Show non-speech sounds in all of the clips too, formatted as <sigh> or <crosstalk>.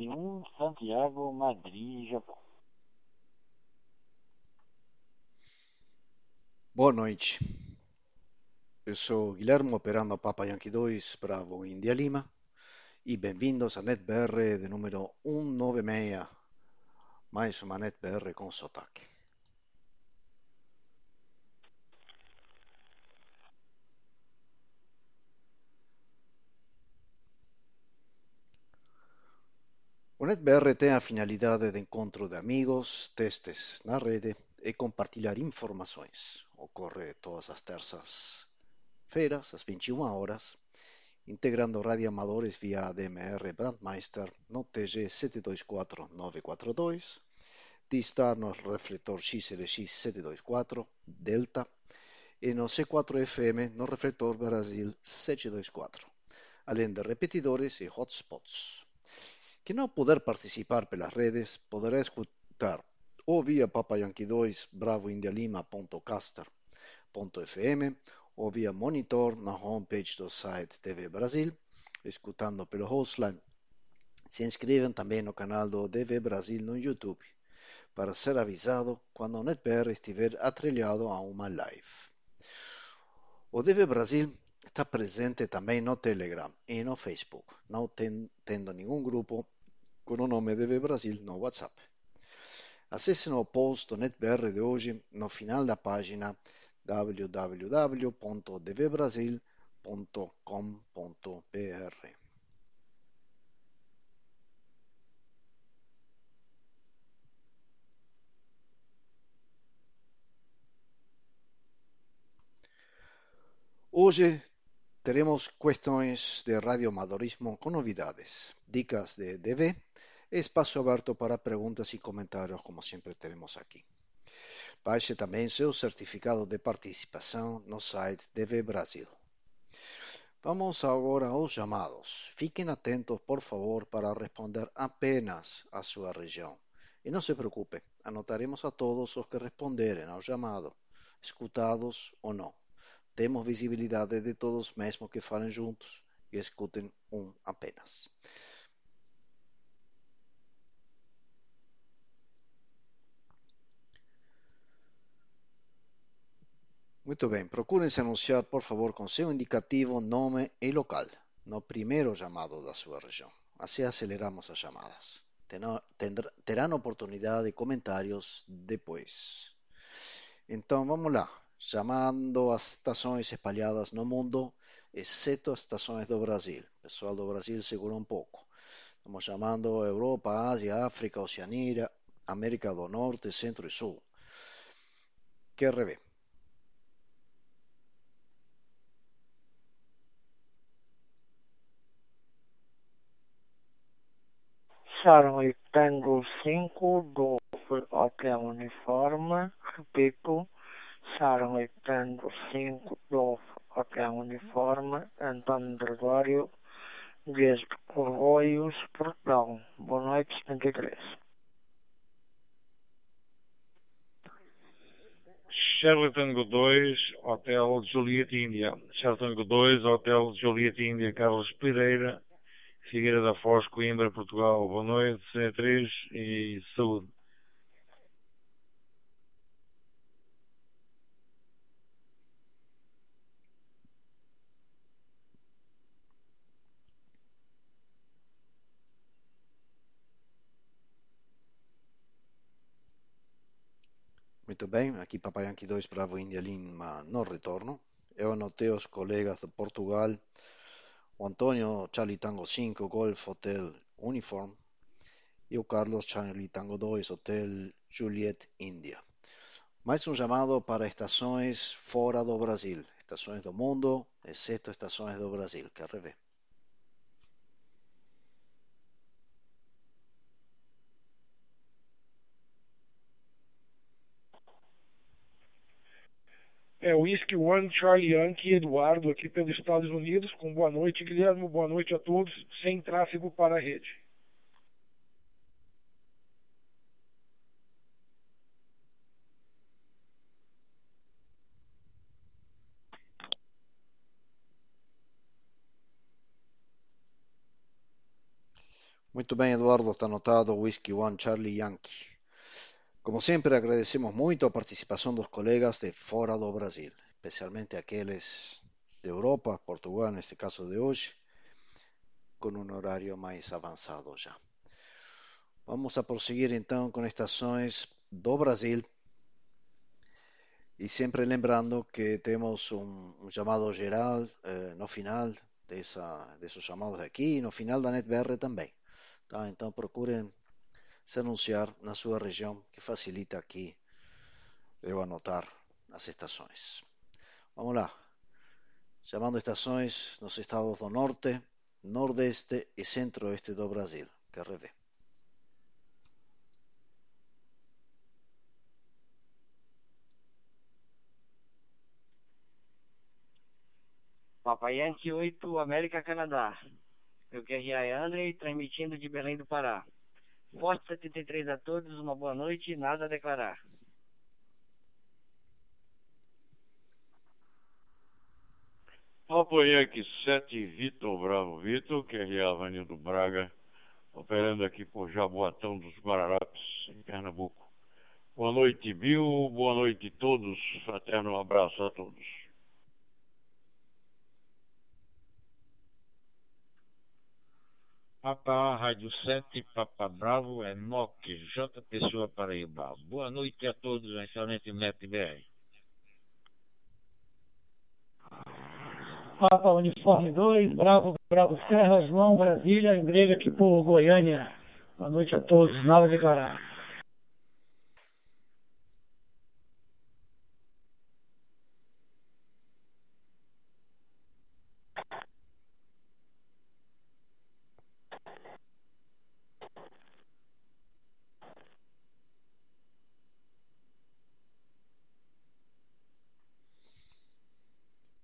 1 Santiago, Madrid, Japão. Boa noite. Eu sou Guilherme, operando a Papa Yankee 2, Bravo India Lima, e bem-vindos a NetBR de número 196, mais uma NetBR com sotaque. O NetBR tem a finalidade de encontro de amigos, testes na rede e compartilhar informações. Ocorre todas as terças-feiras, às 21 horas, integrando radioamadores via ADMR Brandmeister no TG 724942, Distar no refletor XLX 724 Delta e no C4FM no refletor Brasil 724, além de repetidores e hotspots. Quem não puder participar pelas redes poderá escutar ou via Papa Yankee 2 Bravo India Lima.caster.fm ou via monitor na homepage do site TV Brasil, escutando pelo hostline. Se inscrevem também no canal do DV Brasil no YouTube para ser avisado quando o NetBR estiver atrelhado a uma live. O DV Brasil está presente também no Telegram e no Facebook, não ten, tendo nenhum grupo com o nome DV Brasil no WhatsApp. Acessem o post NetBR de hoje no final da página www.dvbrasil.com.br. Hoje teremos questões de radioamadorismo com novidades, dicas de e espaço aberto para perguntas e comentários, como sempre teremos aqui. Baixe também seu certificado de participação no site DV Brasil. Vamos agora aos chamados. Fiquem atentos, por favor, para responder apenas a sua região. E não se preocupe, anotaremos a todos os que responderem ao chamado, escutados ou não. Temos visibilidade de todos mesmo que falem juntos e escutem um apenas. Muito bem, procurem se anunciar, por favor, com seu indicativo, nome e local, no primeiro chamado da sua região. Assim aceleramos as chamadas. Terão oportunidade de comentários depois. Então, vamos lá. Chamando as estações espalhadas no mundo, exceto as estações do Brasil. O pessoal do Brasil segura um pouco. Estamos chamando Europa, Ásia, África, Oceania, América do Norte, Centro e Sul. QRB. Charlie Tango 5 do Hotel Uniforme, repito, Charlie Tango 5 do Hotel Uniforme, Antônio Gregório, desde Corroios, Portugal. Boa noite, 73. Charlie Tango 2, Hotel Juliet Índia. Charlie Tango 2, Hotel Juliet Índia, Carlos Pereira, Figueira da Foz, Coimbra, Portugal. Boa noite, C3 e saúde. Muito bem, aqui Papai Yankee 2 Bravo India Lima no retorno. Eu anotei os colegas de Portugal o Antônio Charlie Tango 5 Golf Hotel Uniform e o Carlos Charlie Tango 2 Hotel Juliet India. Mais um chamado para estações fora do Brasil, estações do mundo, exceto estações do Brasil, que revê. É Whisky One Charlie Yankee Eduardo aqui pelos Estados Unidos, com boa noite, Guilherme, boa noite a todos, sem tráfego para a rede. Muito bem, Eduardo, está anotado Whisky One Charlie Yankee. Como sempre, agradecemos muito a participação dos colegas de fora do Brasil, especialmente aqueles de Europa, Portugal, neste caso de hoje, com um horário mais avançado já. Vamos a prosseguir então com estações do Brasil e sempre lembrando que temos um, um chamado geral eh, no final dessa, desses chamados aqui e no final da NetBR também. Tá? Então procurem se anunciar na sua região, que facilita aqui eu anotar as estações. Vamos lá. Chamando estações nos estados do norte, nordeste e centro-oeste do Brasil. Que revê. Papai Yankee 8, América, Canadá. Eu é André, transmitindo de Belém do Pará. Forte 73 a todos, uma boa noite, nada a declarar. Yankee 7, Vitor Bravo Vitor, que é Avanildo Braga, operando aqui por Jaboatão dos Guararapes, em Pernambuco. Boa noite, Bill, boa noite a todos, fraterno abraço a todos. Papa Rádio 7, Papa Bravo, NOC, J. Pessoa Paraíba. Boa noite a todos, excelente Net BR. Papa Uniforme 2, Bravo, Bravo Serra, João, Brasília, Grega, aqui Goiânia. Boa noite a todos, nada a declarar.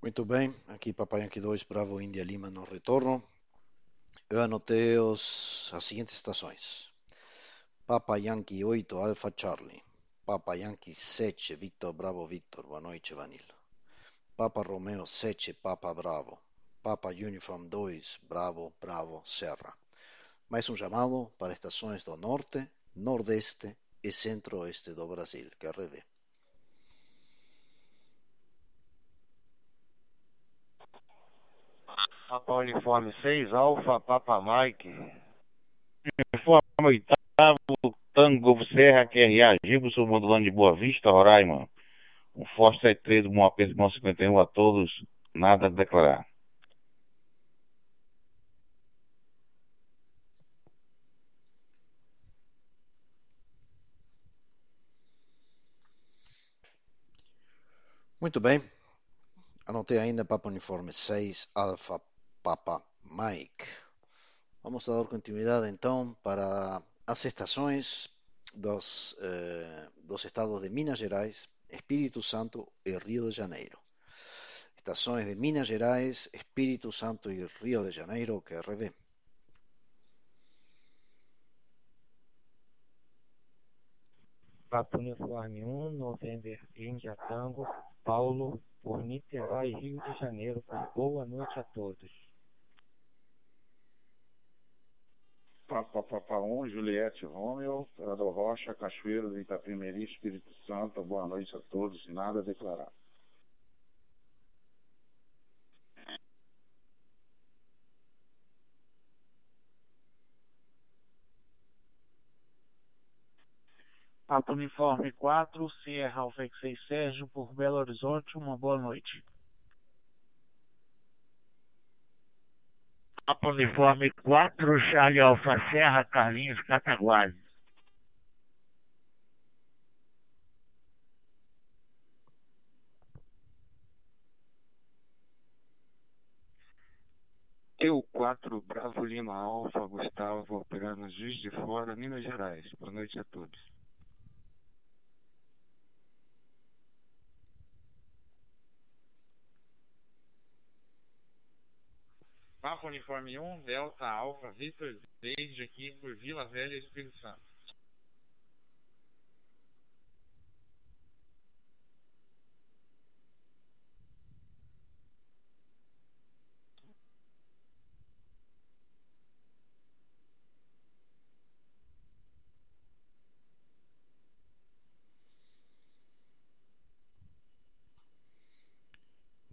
Muito bem, aqui Papai Yankee 2, Bravo Índia Lima no retorno. Eu anotei os, as seguintes estações. Papa Yankee 8, Alpha Charlie. Papa Yankee 7, Victor Bravo Victor, boa noite Vanilla. Papa Romeo 7, Papa Bravo. Papa Uniform 2, Bravo Bravo Serra. Mais um chamado para estações do Norte, Nordeste e Centro-Oeste do Brasil, que revê. Papa Uniforme 6, Alfa, Papa Mike. Uniforme 8, Tango Serra, QRA, Gilson, modulando de Boa Vista, Roraima. Um forte 73 do Moapes 51 a todos, nada a declarar. Muito bem. Anotei ainda Papa Uniforme 6, Alfa Papa Mike. Vamos a dar continuidade então para as estações dos, eh, dos estados de Minas Gerais, Espírito Santo e Rio de Janeiro. Estações de Minas Gerais, Espírito Santo e Rio de Janeiro, que revê. Papa Uniforme 1, November Índia Tango, Paulo, por Niterói, Rio de Janeiro. Boa noite a todos. Papa Papa 1, Juliette Romeu, Rador Rocha, Cachoeiro de Itapemirim, Espírito Santo. Boa noite a todos, nada a declarar. Papa Uniforme 4, Sierra Alfa 6 Sérgio, por Belo Horizonte. Uma boa noite. Papa Uniforme 4, Charlie Alfa Serra, Carlinhos Cataguases. Eu 4, Bravo Lima Alfa, Gustavo, operando Juiz de Fora, Minas Gerais. Boa noite a todos. Papa Uniforme 1, Delta Alfa, Victor desde aqui por Vila Velha, Espírito Santo.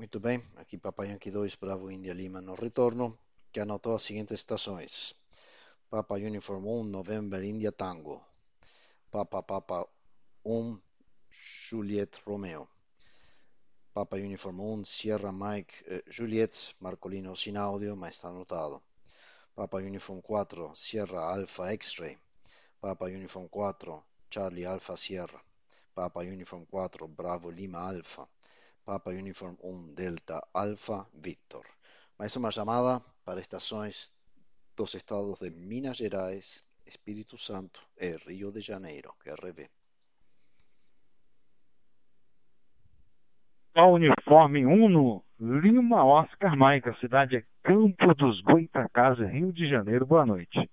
Muito bem, aqui Papa Yankee 2, Bravo India Lima no retorno, que anotou as seguintes estações. Papa Uniform 1, November India Tango. Papa Papa 1, Juliet Romeo. Papa Uniform 1, Sierra Mike eh, Juliet, Marcolino sin audio, ma está anotado. Papa Uniform 4, Sierra Alpha X-Ray. Papa Uniform 4, Charlie Alpha Sierra. Papa Uniform 4, Bravo Lima Alpha. Papa Uniform 1, Delta Alpha Victor. Mais uma chamada para estações dos estados de Minas Gerais, Espírito Santo e Rio de Janeiro, QRV. A uniforme 1 no Lima Oscar Mike, a cidade é Campo dos Goitacazes, Rio de Janeiro. Boa noite.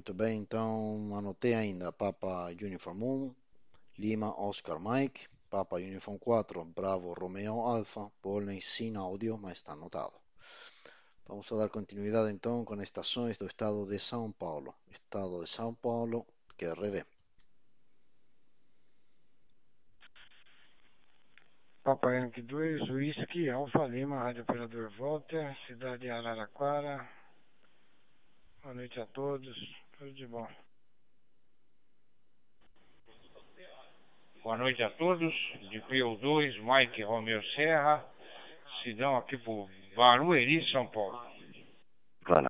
Muito bem, então anotei ainda Papa Uniform 1, Lima Oscar Mike, Papa Uniform 4, Bravo Romeo Alpha, Pollen sin áudio, mas está anotado. Vamos a dar continuidade então com estações do estado de São Paulo. Estado de São Paulo, QRV. Papa Yankee 2, Whisky, Alfa Lima, Rádio Operador Volta, cidade de Araraquara. Boa noite a todos, tudo de bom. Boa noite a todos, de PO2, Mike Romeu Serra, Cidão aqui por Barueri, São Paulo. Claro.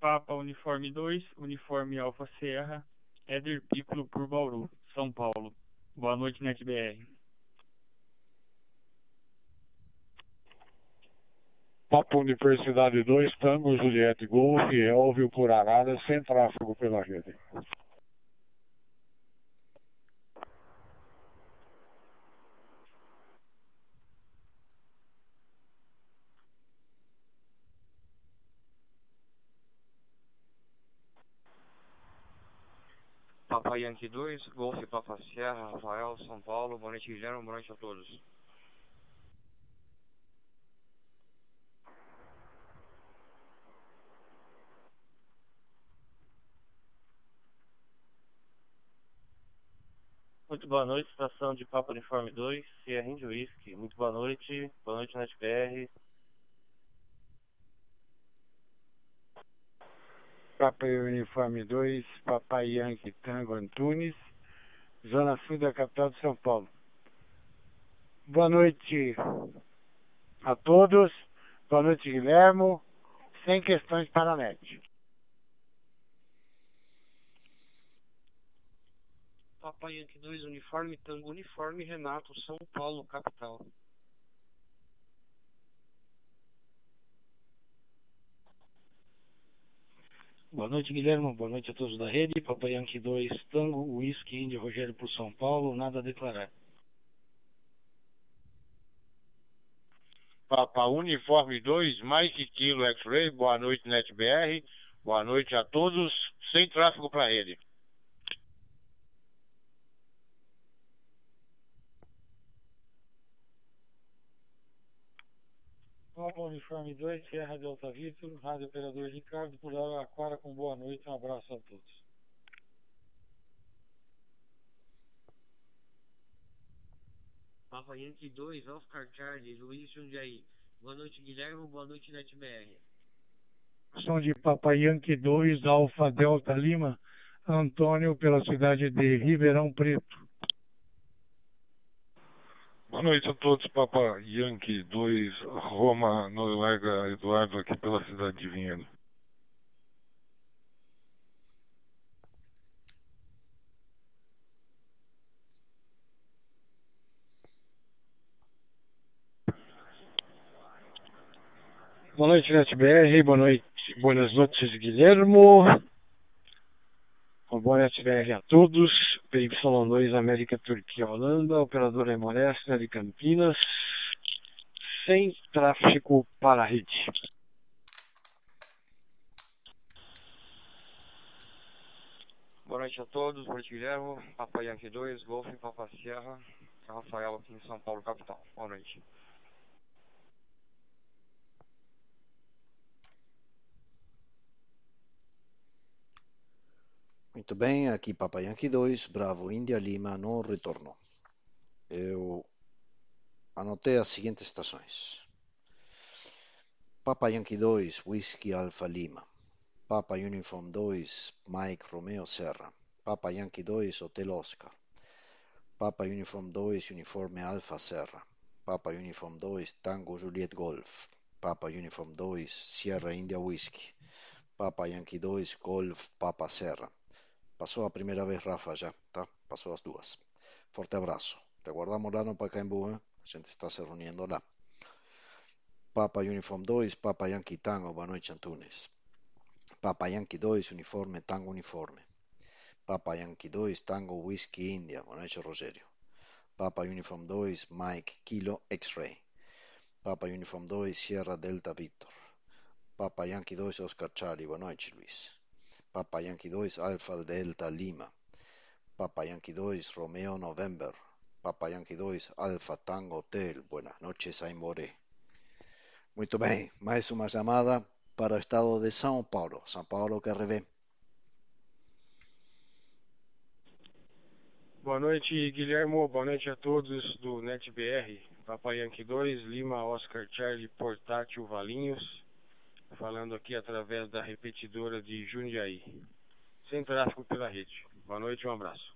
Papa Uniforme 2, Uniforme Alfa Serra, Éder Piccolo por Bauru, São Paulo. Boa noite, NetBR. Papa Universidade 2, Tango Juliette Golf, Elvio por Arara, sem tráfego pela rede. Papa Yankee 2, Golf Papa Sierra, Rafael, São Paulo. Boa noite, Guilherme. Boa noite a todos. Muito boa noite, estação de Papa Uniforme 2, Sierra Índio Whisky. Muito boa noite, boa noite, NetBR. Papa Uniforme 2, Papai Yankee Tango Antunes, Zona Sul da capital de São Paulo. Boa noite a todos, boa noite Guilhermo, sem questões para a net. Papai Yankee 2, Uniforme Tango Uniforme Renato, São Paulo, capital. Boa noite, Guilherme. Boa noite a todos da rede. Papai Yankee 2, Tango, Whisky, Índia, Rogério por São Paulo. Nada a declarar. Papa Uniforme 2, Mike Kilo X-Ray. Boa noite, NetBR. Boa noite a todos. Sem tráfego para a rede. Uniforme 2, Sierra Delta Vitor, Rádio Operador Ricardo por Araraquara com boa noite. Um abraço a todos. Papa Yankee 2, Oscar Charlie, Luiz Jundiaí. Boa noite, Guilherme. Boa noite, NetBR. Som de Papa Yankee 2, Alfa Delta Lima, Antônio pela cidade de Ribeirão Preto. Boa noite a todos, Papa Yankee 2, Roma, Noruega, Eduardo, aqui pela cidade de Vinhedo. Boa noite, NetBR. Boa noite, buenas noites, Guilhermo. Boa noite, BR a todos. PY2 América Turquia Holanda, operadora Emoresta de Campinas, sem tráfego para a rede. Boa noite a todos, boa noite Guilherme, Papa Yankee 2, Golf, Papa Sierra, Rafael aqui em São Paulo, capital. Boa noite. Muito bem, aqui Papa Yankee 2, Bravo India Lima, não retornou. Eu anotei as seguintes estações. Papa Yankee 2, Whisky Alpha Lima. Papa Uniform 2, Mike Romeo Serra. Papa Yankee 2, Hotel Oscar. Papa Uniform 2, Uniforme Alpha Serra. Papa Uniform 2, Tango Juliet Golf. Papa Uniform 2, Sierra India Whisky. Papa Yankee 2, Golf Papa Serra. Passou a primeira vez, Rafa, já, tá? Passou as duas. Forte abraço. Te guardamos lá no Pacaembu, hein? A gente está se reunindo lá. Papa Uniform 2, Papa Yankee Tango, boa noite, Antunes. Papa Yankee 2, Uniforme Tango Uniforme. Papa Yankee 2, Tango Whisky India, boa noite, Rogério. Papa Uniform 2, Mike Kilo X-Ray. Papa Uniform 2, Sierra Delta Victor. Papa Yankee 2, Oscar Charlie, boa noite, Luis. Papa Yankee 2, Alpha Delta Lima. Papa Yankee 2, Romeo November. Papa Yankee 2, Alpha Tango Hotel. Buenas noches, Aimoré. Muito bem, mais uma chamada para o estado de São Paulo. São Paulo revê. Boa noite, Guilhermo. Boa noite a todos do NetBR. Papa Yankee 2, Lima, Oscar Charlie, Portátil, Valinhos. Falando aqui através da repetidora de Jundiaí. Sem tráfego pela rede. Boa noite um abraço.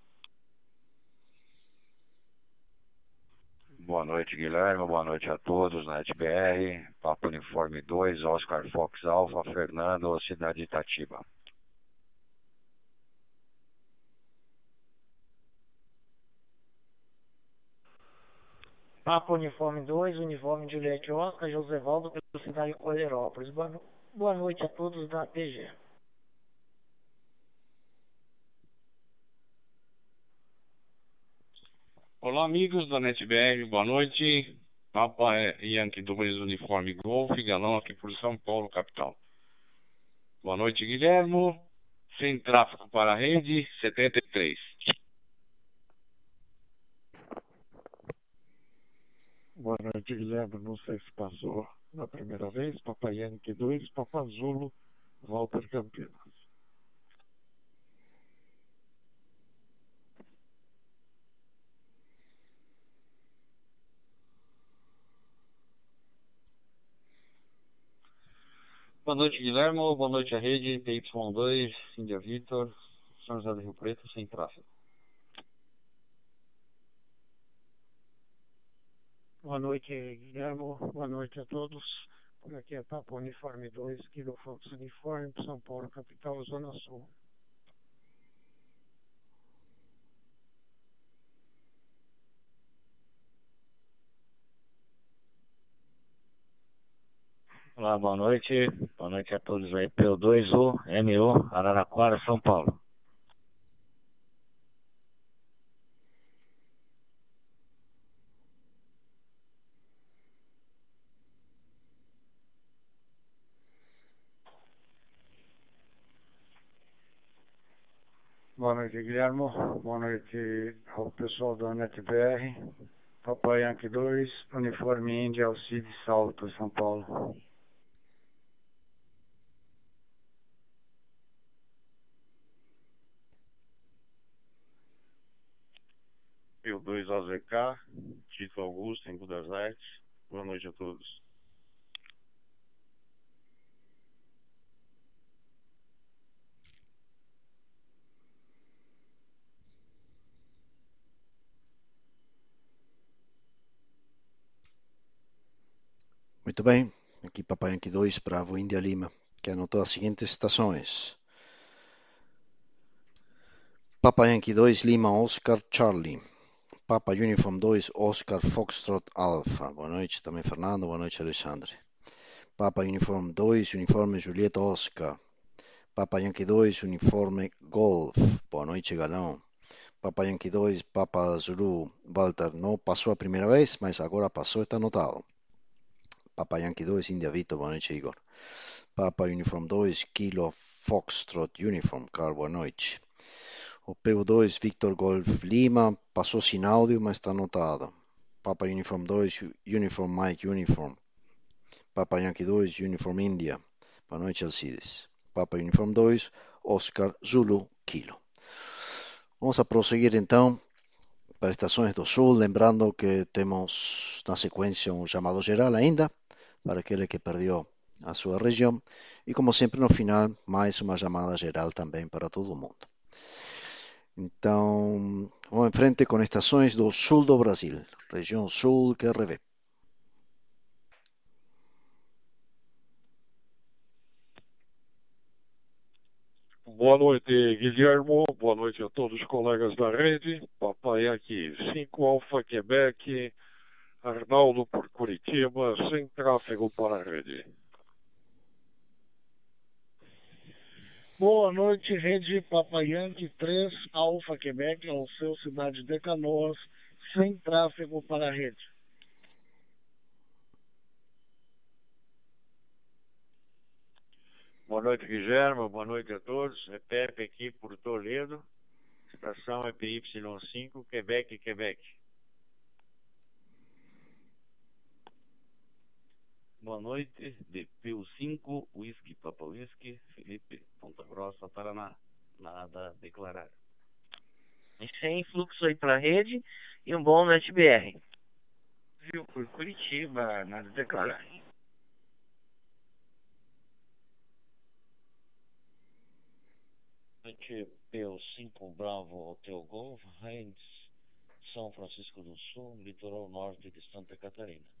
Boa noite, Guilherme. Boa noite a todos na NetBR. Papo Uniforme 2, Oscar Fox Alfa, Fernando, Cidade de Itatiba. Papa Uniforme 2, Uniforme Juliette Oscar, Josevaldo, pela cidade de Coleirópolis. Boa. Boa noite a todos da PG. Olá, amigos da NetBR, boa noite. Papa Yankee 2 Uniforme Golf, galão aqui por São Paulo, capital. Boa noite, Guilhermo. Sem tráfego para a rede, 73. Boa noite, Guilherme. Não sei se passou na primeira vez. Papai Yankee 2, Papazulo, Walter Campinas. Boa noite, Guilherme. Boa noite, a rede. PY2, Índia Vitor, São José do Rio Preto, sem tráfego. Boa noite, Guilherme. Boa noite a todos. Por aqui é Papo Uniforme 2, Kilo Fox Uniforme, São Paulo, capital, Zona Sul. Olá, boa noite. Boa noite a todos aí. P2U, MU, Araraquara, São Paulo. Boa noite, Guilherme. Boa noite ao pessoal da NetBR. Papai Yankee 2, Uniforme Índia, Alcide Salto, São Paulo. Eu 2 AZK, Tito Augusto, em Budas Artes. Boa noite a todos. Muito bem, aqui Papai Yankee 2, Bravo India Lima, que anotou as seguintes estações. Papa Yankee 2, Lima Oscar Charlie. Papa Uniform 2, Oscar Foxtrot Alpha. Boa noite também, Fernando. Boa noite, Alexandre. Papa Uniform 2, Uniforme Julieta Oscar. Papa Yankee 2, uniforme Golf. Boa noite, Galão. Papa Yankee 2, Papa Zulu. Walter, não passou a primeira vez, mas agora passou, está anotado. Papa Yankee 2, India Vitor, boa noite, Igor. Papa Uniform 2, Kilo Foxtrot Uniform, Carl, boa noite. O PU2, Victor Golf Lima, passou sem áudio, mas está anotado. Papa Uniform 2, Uniform Mike Uniform. Papa Yankee 2, Uniform India. Boa noite, Alcides. Papa Uniform 2, Oscar Zulu Kilo. Vamos a prosseguir então para estações do Sul, lembrando que temos na sequência um chamado geral ainda, para aquele que perdeu a sua região, e como sempre no final, mais uma chamada geral também para todo mundo. Então, vamos em frente com estações do sul do Brasil, região sul QRV. Boa noite, Guilhermo. Boa noite a todos os colegas da rede. Papai aqui, 5 Alfa Quebec, Arnaldo por Curitiba, sem tráfego para a rede. Boa noite, rede Yankee 3 Alfa Quebec, ao seu cidade de Canoas, sem tráfego para a rede. Boa noite, Guilherme. Boa noite a todos. É Pepe aqui por Toledo. Estação é PY5, Quebec, Quebec. Boa noite, DPU5, Whisky Papa Whisky, Felipe, Ponta Grossa, Paraná. Nada a declarar. Sem fluxo aí para a rede e um bom NetBR. Viu por Curitiba, nada a declarar. Noite PO5 Bravo Hotel Golf, Heinz, São Francisco do Sul, litoral norte de Santa Catarina.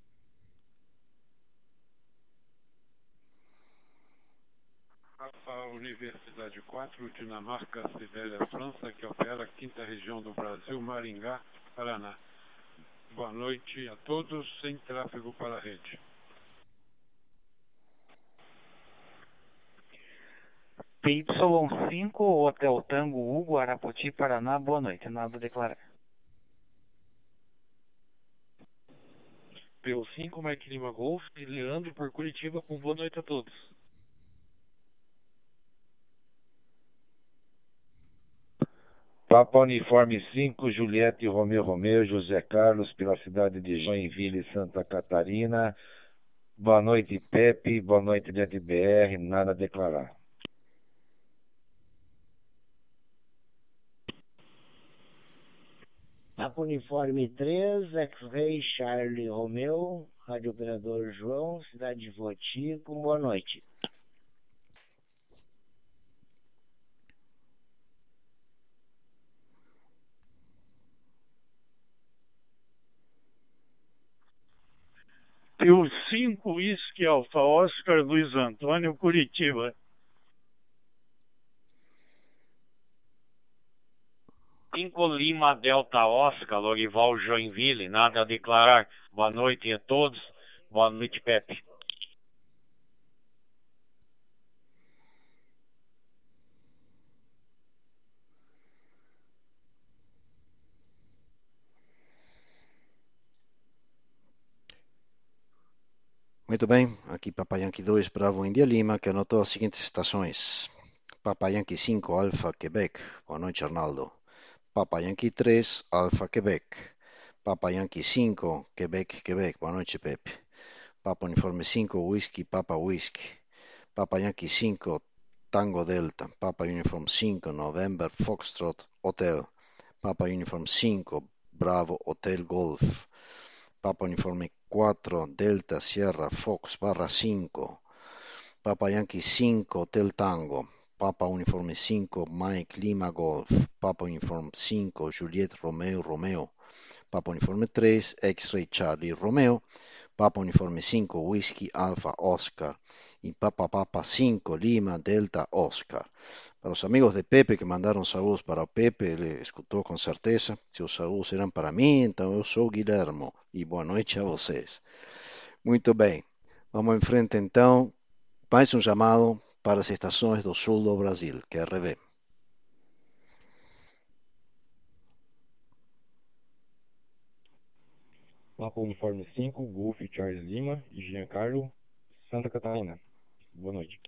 A Universidade 4, Dinamarca, Sibéria, França, que opera a quinta região do Brasil, Maringá, Paraná. Boa noite a todos, sem tráfego para a rede. PY5, Hotel Tango Hugo, Arapoti, Paraná, boa noite, nada a declarar. PO5, Mike Lima Golf, Leandro por Curitiba, com boa noite a todos. Papa Uniforme 5, Juliette Romeu Romeu, José Carlos, pela cidade de Joinville, Santa Catarina. Boa noite, Pepe. Boa noite, DBR. Nada a declarar. Papa Uniforme 3, X-Ray Charlie Romeu, Rádio Operador João, Cidade de Voti, com boa noite. Pio 5 Whisky Alfa Oscar Luiz Antônio Curitiba. Cinco Lima Delta Oscar, Lorival Joinville, nada a declarar. Boa noite a todos. Boa noite, Pepe. Muito bem, aqui Papa Yankee 2 Bravo India Lima, que anotou as seguintes estações. Papa Yankee 5 Alfa Quebec, boa noite Arnaldo. Papa Yankee 3 Alfa Quebec. Papa Yankee 5 Quebec, Quebec, boa noite Pepe. Papa Uniforme 5 Whisky, Papa Whisky. Papa Yankee 5 Tango Delta. Papa Uniform 5 November Foxtrot Hotel. Papa Uniform 5 Bravo Hotel Golf. Papa Uniforme 4 Delta Sierra Fox barra 5. Papa Yankee 5 Hotel Tango. Papa Uniforme 5 Mike Lima Golf. Papa Uniforme 5 Juliet Romeo Romeo. Papa Uniforme 3 X-Ray Charlie Romeo. Papa Uniforme 5 Whisky Alpha Oscar. Y Papa Papa 5 Lima Delta Oscar. Para os amigos de Pepe que mandaram saludos para Pepe, ele escutou com certeza. Se os saludos eram para mim, então eu sou Guilhermo. E boa noite a vocês. Muito bem. Vamos em frente então. Mais um chamado para as estações do sul do Brasil, QRV. Papa Uniforme 5, Golf Charles Lima e Giancarlo, Santa Catarina. Boa noite.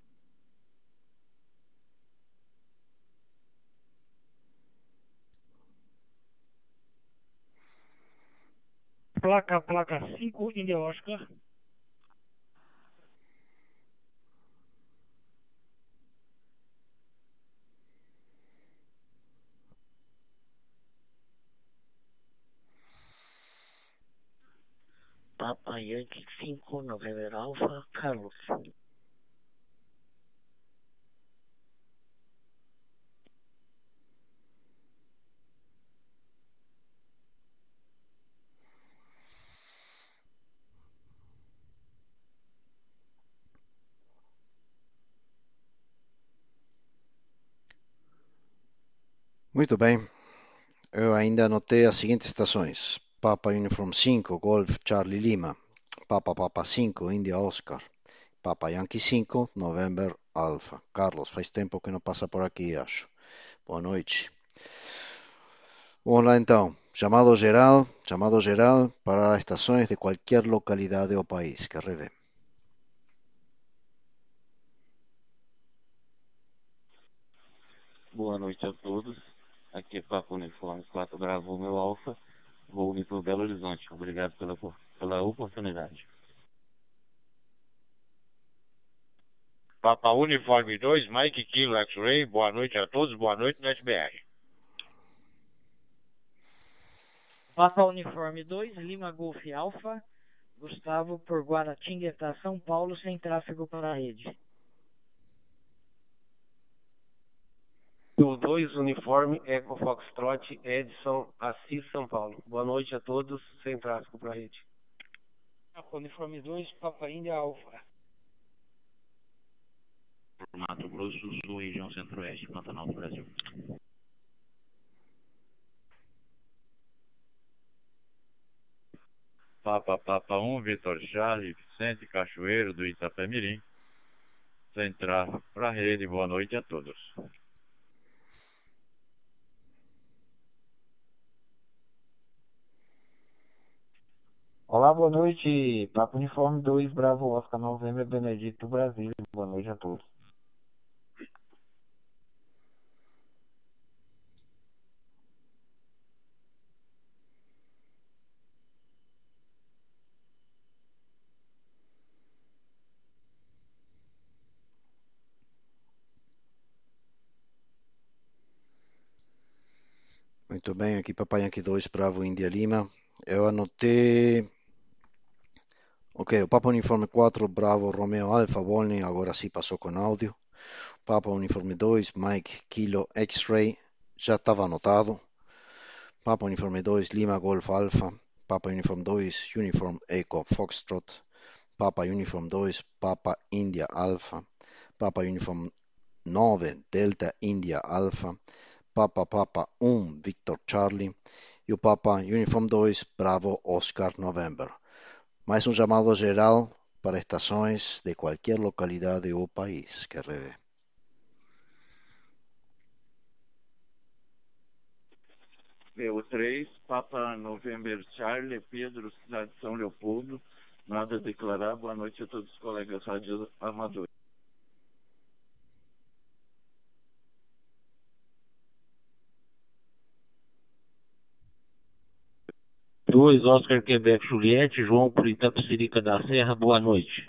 Placa, placa 5, India Oscar. Papa Yankee 5, November Alpha, Carlos. Muito bem. Eu ainda anotei as seguintes estações: Papa Uniform 5, Golf Charlie Lima, Papa Papa 5, India Oscar, Papa Yankee 5, November Alpha. Carlos, faz tempo que não passa por aqui, acho. Boa noite. Vamos lá então. Chamado geral, chamado geral para estações de qualquer localidade ou país. Que revê. Boa noite a todos. Aqui é Papo Uniforme 4 Bravo meu Alfa. Vou unir para Belo Horizonte. Obrigado pela, pela oportunidade. Papa Uniforme 2, Mike Kilo X-Ray. Boa noite a todos. Boa noite no SBR. Papa Uniforme 2, Lima Golf Alfa. Gustavo por Guaratinguetá, São Paulo, sem tráfego para a rede. O 2, uniforme Eco Foxtrot, Edson, Assis, São Paulo. Boa noite a todos, sem tráfego para a rede. Papa Uniforme 2, Papa Índia Alfa. Mato Grosso do Sul, região centro-oeste, Pantanal do Brasil. Papa Papa 1, Vitor Charlie, Vicente Cachoeiro do Itapemirim. Sem tráfego para a rede, boa noite a todos. Olá, boa noite. Papo Uniforme 2, Bravo Oscar Novembro, Benedito Brasil. Boa noite a todos. Muito bem, aqui Papai Yankee 2, Bravo India Lima. Eu anotei. Ok, Papa Uniforme 4, Bravo Romeo Alfa, Volney, agora sim passou com áudio. Papa Uniforme 2, Mike Kilo X-Ray, já estava anotado. Papa Uniforme 2, Lima Golf Alpha. Papa Uniforme 2, Uniform Echo Foxtrot. Papa Uniforme 2, Papa India Alpha. Papa Uniforme 9, Delta India Alpha. Papa Papa 1, Victor Charlie. E Papa Uniform 2, Bravo Oscar November. Mais um chamado geral para estações de qualquer localidade ou país que revê. PO3, Papa November Charlie, Pedro, cidade de São Leopoldo. Nada a declarar. Boa noite a todos os colegas rádio amadores. Dois, Oscar Quebec Juliette, João por Itapecerica da Serra, boa noite.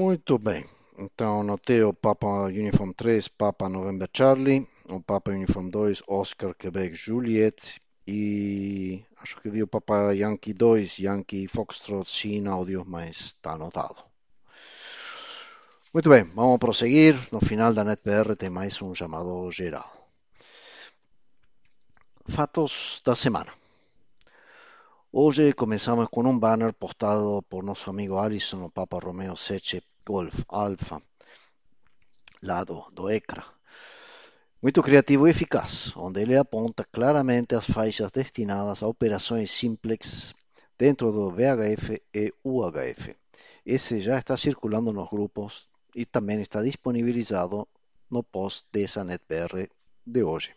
Muito bem. Então anotei o Papa Uniform 3, Papa November Charlie, o Papa Uniform 2, Oscar Quebec Juliet e acho que vi o Papa Yankee 2, Yankee Foxtrot sem áudio, mas está anotado. Muito bem, vamos prosseguir. No final da NetBR tem mais um chamado geral. fatos da semana. Hoje começamos com um banner postado por nosso amigo Alisson no Papa Romeo 7 Golf Alpha, lado do ECRA. Muito criativo e eficaz, onde ele aponta claramente as faixas destinadas a operações simplex dentro do VHF e UHF. Esse já está circulando nos grupos e também está disponibilizado no post dessa NetBR de hoje.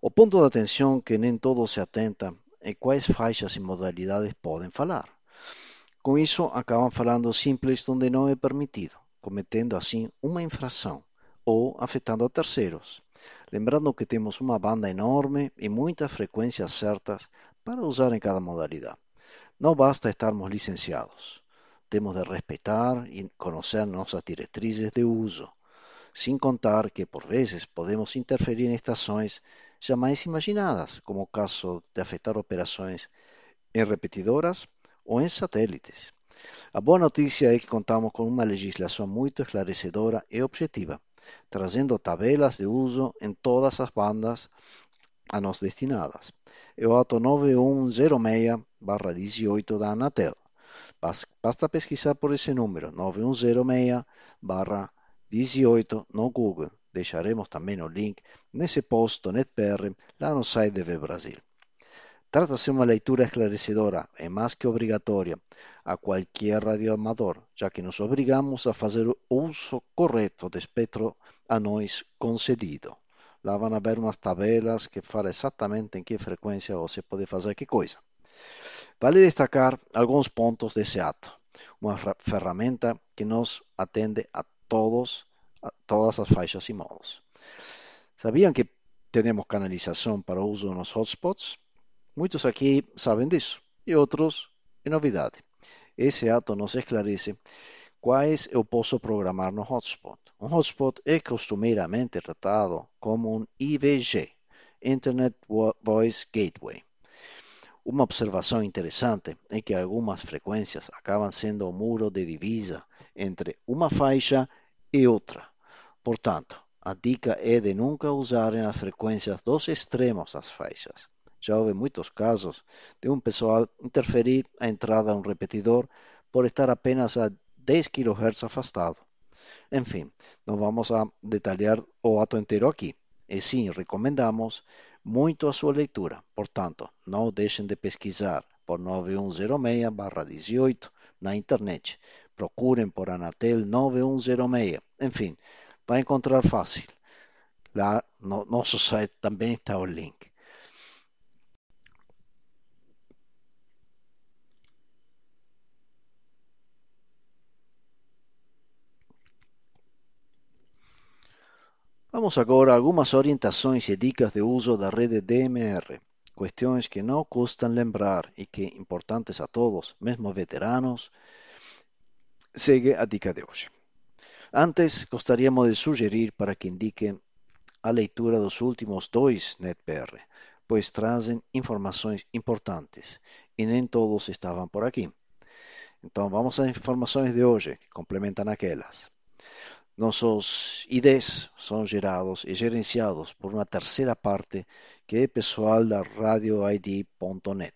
O ponto de atenção que nem todos se atenta é quais faixas e modalidades podem falar. Com isso, acabam falando simples onde não é permitido, cometendo assim uma infração ou afetando a terceiros. Lembrando que temos uma banda enorme e muitas frequências certas para usar em cada modalidade. Não basta estarmos licenciados. Temos de respeitar e conhecer nossas diretrizes de uso, sem contar que por vezes podemos interferir em estações jamais imaginadas, como o caso de afetar operações em repetidoras ou em satélites. A boa notícia é que contamos com uma legislação muito esclarecedora e objetiva, trazendo tabelas de uso em todas as bandas a nós destinadas. É o ato 9106-18 da Anatel. Basta pesquisar por esse número, 9106-18 no Google Deixaremos também o link nesse post do NetBR lá no site de Brasil. Trata-se de uma leitura esclarecedora e mais que obrigatória a qualquer radioamador, já que nos obrigamos a fazer o uso correto do espectro a nós concedido. Lá vão haver umas tabelas que falam exatamente em que frequência você pode fazer que coisa. Vale destacar alguns pontos desse ato. Uma ferramenta que nos atende a todos todas as faixas e modos. Sabiam que temos canalização para uso nos hotspots? Muitos aqui sabem disso e outros é novidade. Esse ato nos esclarece quais eu posso programar no hotspot. Um hotspot é costumeiramente tratado como um IVG, Internet Voice Gateway. Uma observação interessante é que algumas frequências acabam sendo o muro de divisa entre uma faixa e outra. Portanto, a dica é de nunca usarem as frequências dos extremos das faixas. Já houve muitos casos de um pessoal interferir a entrada a um repetidor por estar apenas a 10 kHz afastado. Enfim, não vamos a detalhar o ato inteiro aqui. E sim, recomendamos muito a sua leitura. Portanto, não deixem de pesquisar por 9106-18 na internet. Procurem por Anatel 9106. Enfim, vai encontrar fácil. Lá no nosso site também está o link. Vamos agora a algumas orientações e dicas de uso da rede DMR, questões que não custam lembrar e que, importantes a todos, mesmo veteranos, segue a dica de hoje. Antes, gostaríamos de sugerir para que indiquem a leitura dos últimos dois NetBR, pois trazem informações importantes e nem todos estavam por aqui. Então vamos às informações de hoje, que complementam aquelas. Nossos IDs são gerados e gerenciados por uma terceira parte que é pessoal da radioid.net.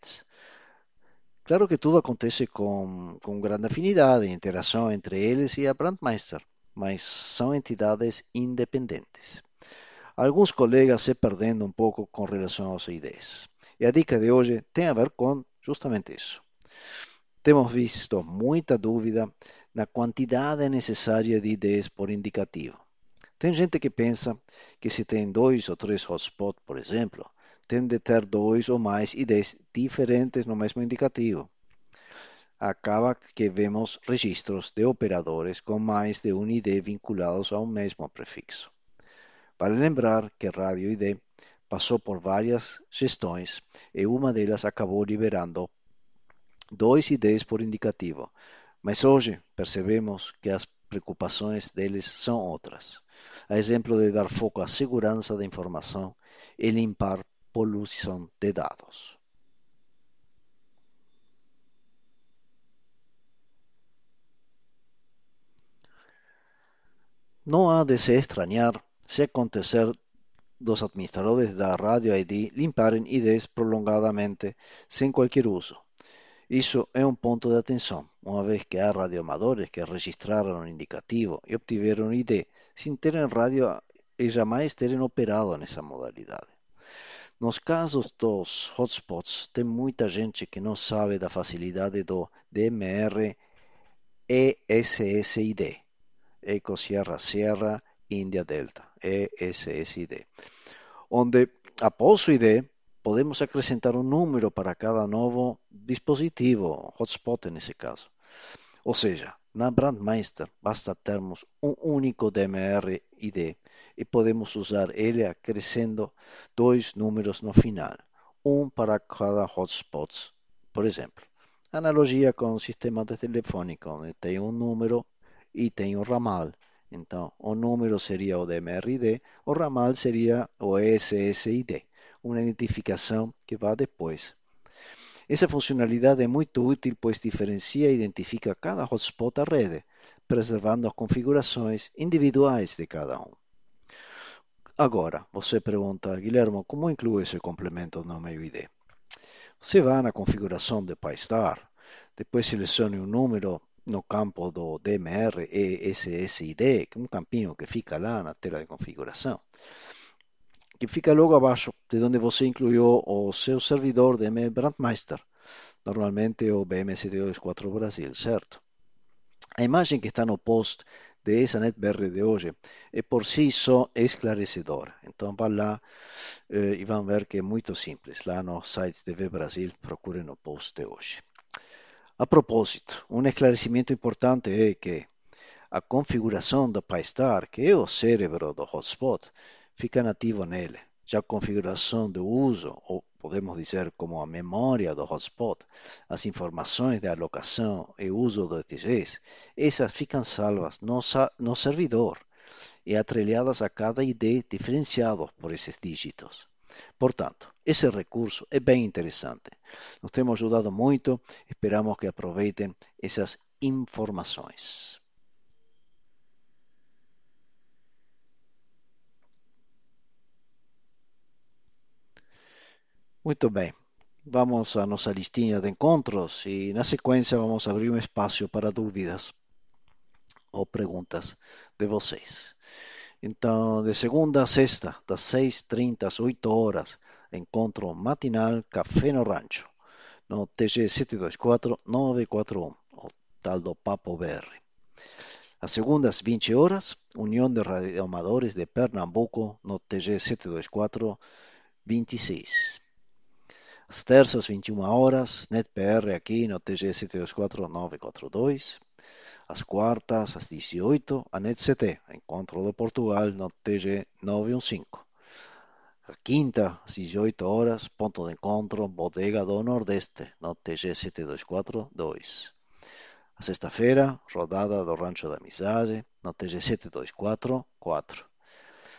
Claro que tudo acontece com, com grande afinidade e interação entre eles e a Brandmeister, mas são entidades independentes. Alguns colegas se perdendo um pouco com relação aos IDs. E a dica de hoje tem a ver com justamente isso. Temos visto muita dúvida na quantidade necessária de IDs por indicativo. Tem gente que pensa que se tem dois ou três hotspots, por exemplo, tem de ter dois ou mais IDs diferentes no mesmo indicativo acaba que vemos registros de operadores com mais de um ID vinculados a um mesmo prefixo. Vale lembrar que Radio ID passou por várias gestões e uma delas acabou liberando dois IDs por indicativo, mas hoje percebemos que as preocupações deles são outras. A exemplo de dar foco à segurança da informação e limpar poluição de dados. Não há de se extrañar se acontecer dos administradores da Radio ID limparem IDs prolongadamente sem qualquer uso. Isso é um ponto de atenção, uma vez que há radioamadores que registraram o indicativo e obtiveram ID sem terem rádio e jamais terem operado nessa modalidade. Nos casos dos hotspots, tem muita gente que não sabe da facilidade do DMR ESSID, Eco Sierra Sierra India Delta, ESSID, onde após o ID podemos acrescentar um número para cada novo dispositivo, hotspot nesse caso. Ou seja, na Brandmeister basta termos um único DMR ID e podemos usar ele acrescendo dois números no final, um para cada hotspot, por exemplo. Analogia com o sistema de telefônica, onde tem um número e tem o ramal. Então, o número seria o DMRD, o ramal seria o SSID, uma identificação que vai depois. Essa funcionalidade é muito útil, pois diferencia e identifica cada hotspot da rede, preservando as configurações individuais de cada um. Agora, você pergunta, Guilherme, como inclui esse complemento no meu ID? Você vai na configuração de PyStar, depois selecione um número no campo do DMR ESSID, que é um campinho que fica lá na tela de configuração, que fica logo abaixo de onde você incluiu o seu servidor DM Brandmeister, normalmente o BM724 Brasil, certo? A imagem que está no post de essa NetBR de hoje é por si só esclarecedora. Então vá lá eh, e vão ver que é muito simples. Lá no site TV Brasil, procure no post de hoje. A propósito, um esclarecimento importante é que a configuração do PyStar, que é o cérebro do hotspot, fica nativo nele. Já a configuração do uso, ou podemos dizer como a memória do hotspot, as informações de alocação e uso do ETGs, essas ficam salvas no, no servidor e atrelhadas a cada ID diferenciado por esses dígitos. Portanto, esse recurso é bem interessante. Nos temos ajudado muito, esperamos que aproveitem essas informações. Muito bem, vamos à nossa listinha de encontros e na sequência vamos abrir um espaço para dúvidas ou perguntas de vocês. Então, de segunda a sexta, das 6h30 às 8 horas, encontro matinal Café no Rancho, no TG 724-941, o tal do Papo BR. Às segundas, 20 horas, União de Radioamadores de Pernambuco, no TG 724-26. Às terças, 21 horas, NetPR aqui no TG 724-942 às quartas, às 18, a NetCT, Encontro de Portugal, no TG 915. A quinta, às 18 horas, ponto de encontro, Bodega do Nordeste, no TG 7242. A sexta-feira, rodada do Rancho da Amizade, no TG 7244.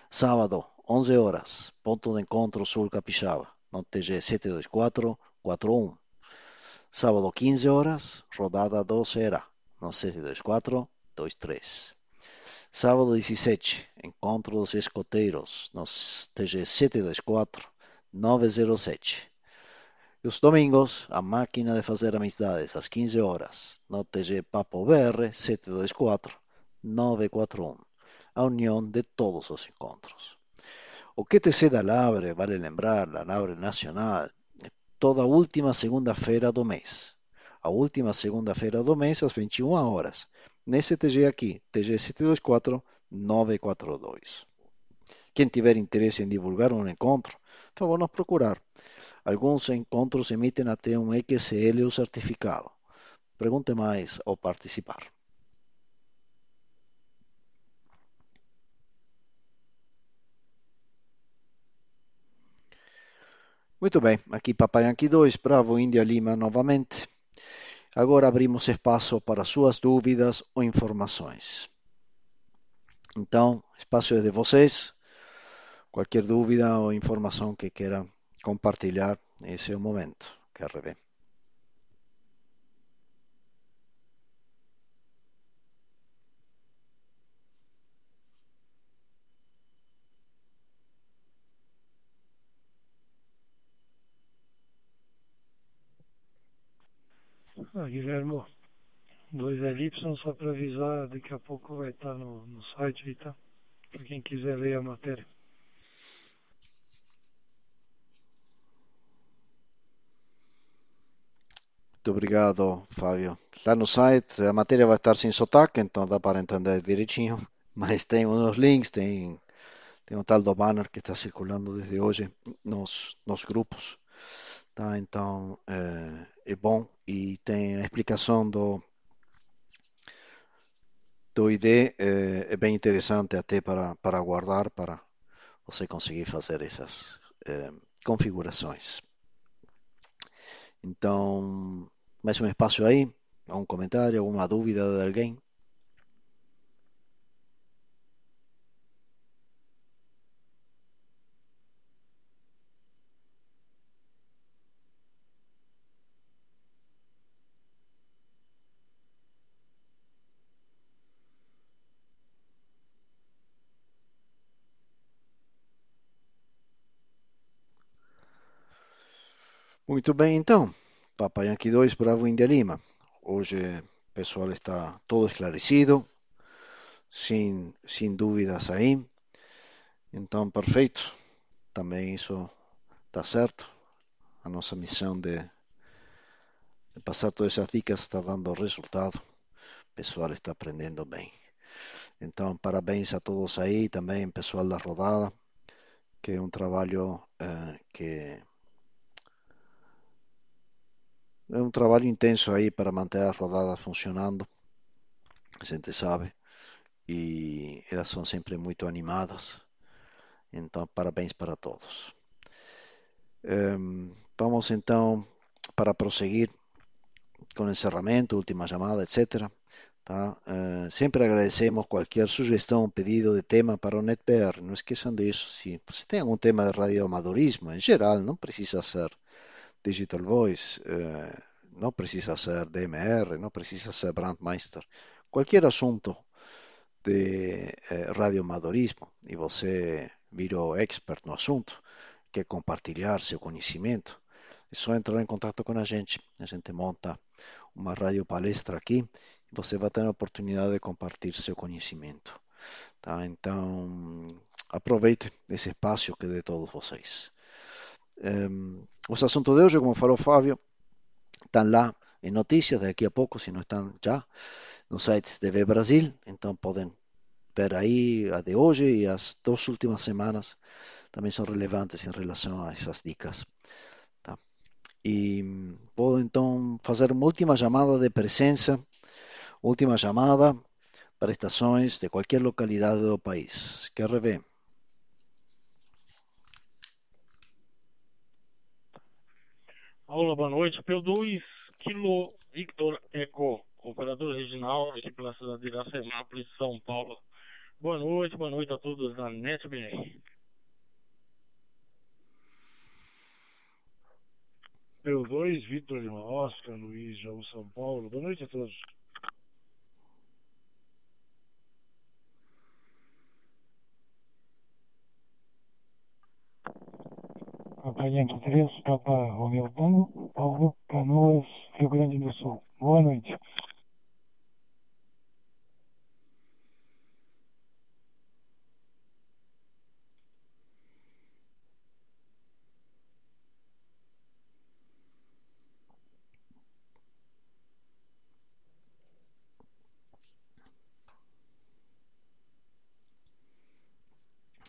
Sábado, 11 horas, ponto de encontro Sul Capixaba, no TG 72441. Sábado, 15 horas, rodada do Ceará, no 724 23. Sábado 17, Encontro dos Escoteiros, no TG 724 907. E os domingos, a máquina de fazer amizades, às 15 horas, no TG Papo BR 724 941. A união de todos os encontros. O QTC da Labre, vale lembrar, a Labre Nacional, toda última segunda-feira do mês a última segunda-feira do mês, às 21 horas, nesse TG aqui, TG 724-942. Quem tiver interesse em divulgar um encontro, favor nos procurar. Alguns encontros emitem até um XL ou certificado. Pergunte mais ao participar. Muito bem, aqui Papai Yankee 2, Bravo Índia Lima novamente. Agora abrimos espaço para suas dúvidas ou informações. Então, espaço é de vocês. Qualquer dúvida ou informação que queiram compartilhar, esse é o momento. Quer Ah, Guilherme, dois elipson só para avisar, daqui a pouco vai estar no, no site aí, tá? Para quem quiser ler a matéria. Muito obrigado, Fábio. Lá no site a matéria vai estar sem sotaque, então dá para entender direitinho. <laughs> Mas tem uns links, tem, tem um tal do banner que está circulando desde hoje nos, nos grupos. Tá? Então é, é bom e tem a explicação do, do ID, é, é bem interessante até para, para guardar, para você conseguir fazer essas é, configurações. Então, mais um espaço aí? Algum comentário, alguma dúvida de alguém? Muito bem, então. Papa Yankee 2, Bravo India Lima. Hoje pessoal está todo esclarecido, sem, sem dúvidas aí. Então, perfeito. Também isso está certo. A nossa missão de, de passar todas essas dicas está dando resultado. O pessoal está aprendendo bem. Então, parabéns a todos aí, também pessoal da rodada, que é um trabalho eh, que é um trabalho intenso aí para manter a rodada funcionando, a gente sabe, e elas são sempre muito animadas, então parabéns para todos. Um, vamos então para prosseguir com o encerramento, última chamada, etc. Tá? Uh, sempre agradecemos qualquer sugestão, pedido de tema para o NetBR. Não esqueçam disso. Se você tem algum tema de radioamadorismo, em geral, não precisa ser Digital Voice, eh, não precisa ser DMR, não precisa ser Brandmeister. Qualquer assunto de eh, radioamadorismo e você virou expert no assunto, quer compartilhar seu conhecimento, é só entrar em contato com a gente. A gente monta uma rádio palestra aqui e você vai ter a oportunidade de compartilhar seu conhecimento. Tá? Então, aproveite esse espaço que é de todos vocês. Um, os assuntos de hoje, como falou Fábio, estão lá em notícias daqui a pouco, se não estão já, no site de Brasil, então podem ver aí a de hoje e as duas últimas semanas também são relevantes em relação a essas dicas. Tá? Vou então fazer uma última chamada de presença, última chamada para estações de qualquer localidade do país. Quer Olá, boa noite. P2 Kilo Victor Eco, operador regional aqui pela cidade de Iracemápolis, São Paulo. Boa noite, boa noite a todos da NetBR. P2 Victor Lima Oscar, Luiz Jaú, São Paulo. Boa noite a todos. Papai 3, Papa Romeu Tango, Paulo Canoas, Rio Grande do Sul. Boa noite.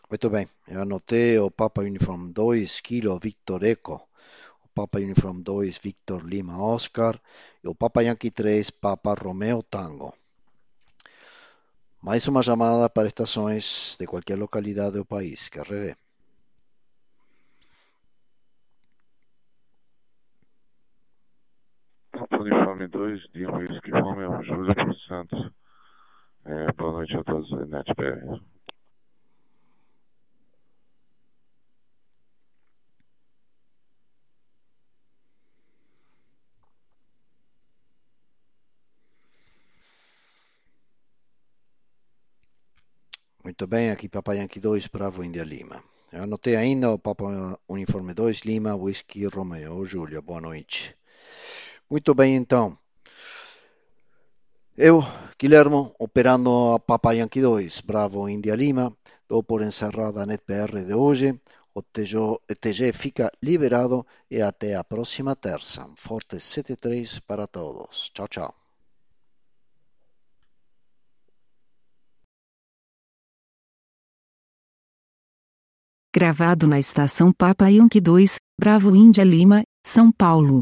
Muito bem, eu anotei o Papa Uniform 2, Kilo Victor Eco, o Papa Uniform 2, Victor Lima Oscar e o Papa Yankee 3, Papa Romeo Tango. Mais uma chamada para estações de qualquer localidade do país. Quer rever? Papa Uniforme 2, Lima Whisky Romeo, Júlio Santos. É, boa noite a todos NetBR. Muito bem, aqui Papa Yankee 2, Bravo India Lima. Eu anotei ainda o Papa Uniforme 2, Lima, Whisky Romeo, Júlia, boa noite. Muito bem, então. Eu, Guilhermo, operando a Papa Yankee 2, Bravo India Lima, dou por encerrada a NetBR de hoje. O TG, TG fica liberado e até a próxima terça. Um forte 73 para todos. Tchau, tchau. Gravado na estação Papa Yankee 2, Bravo Índia Lima, São Paulo.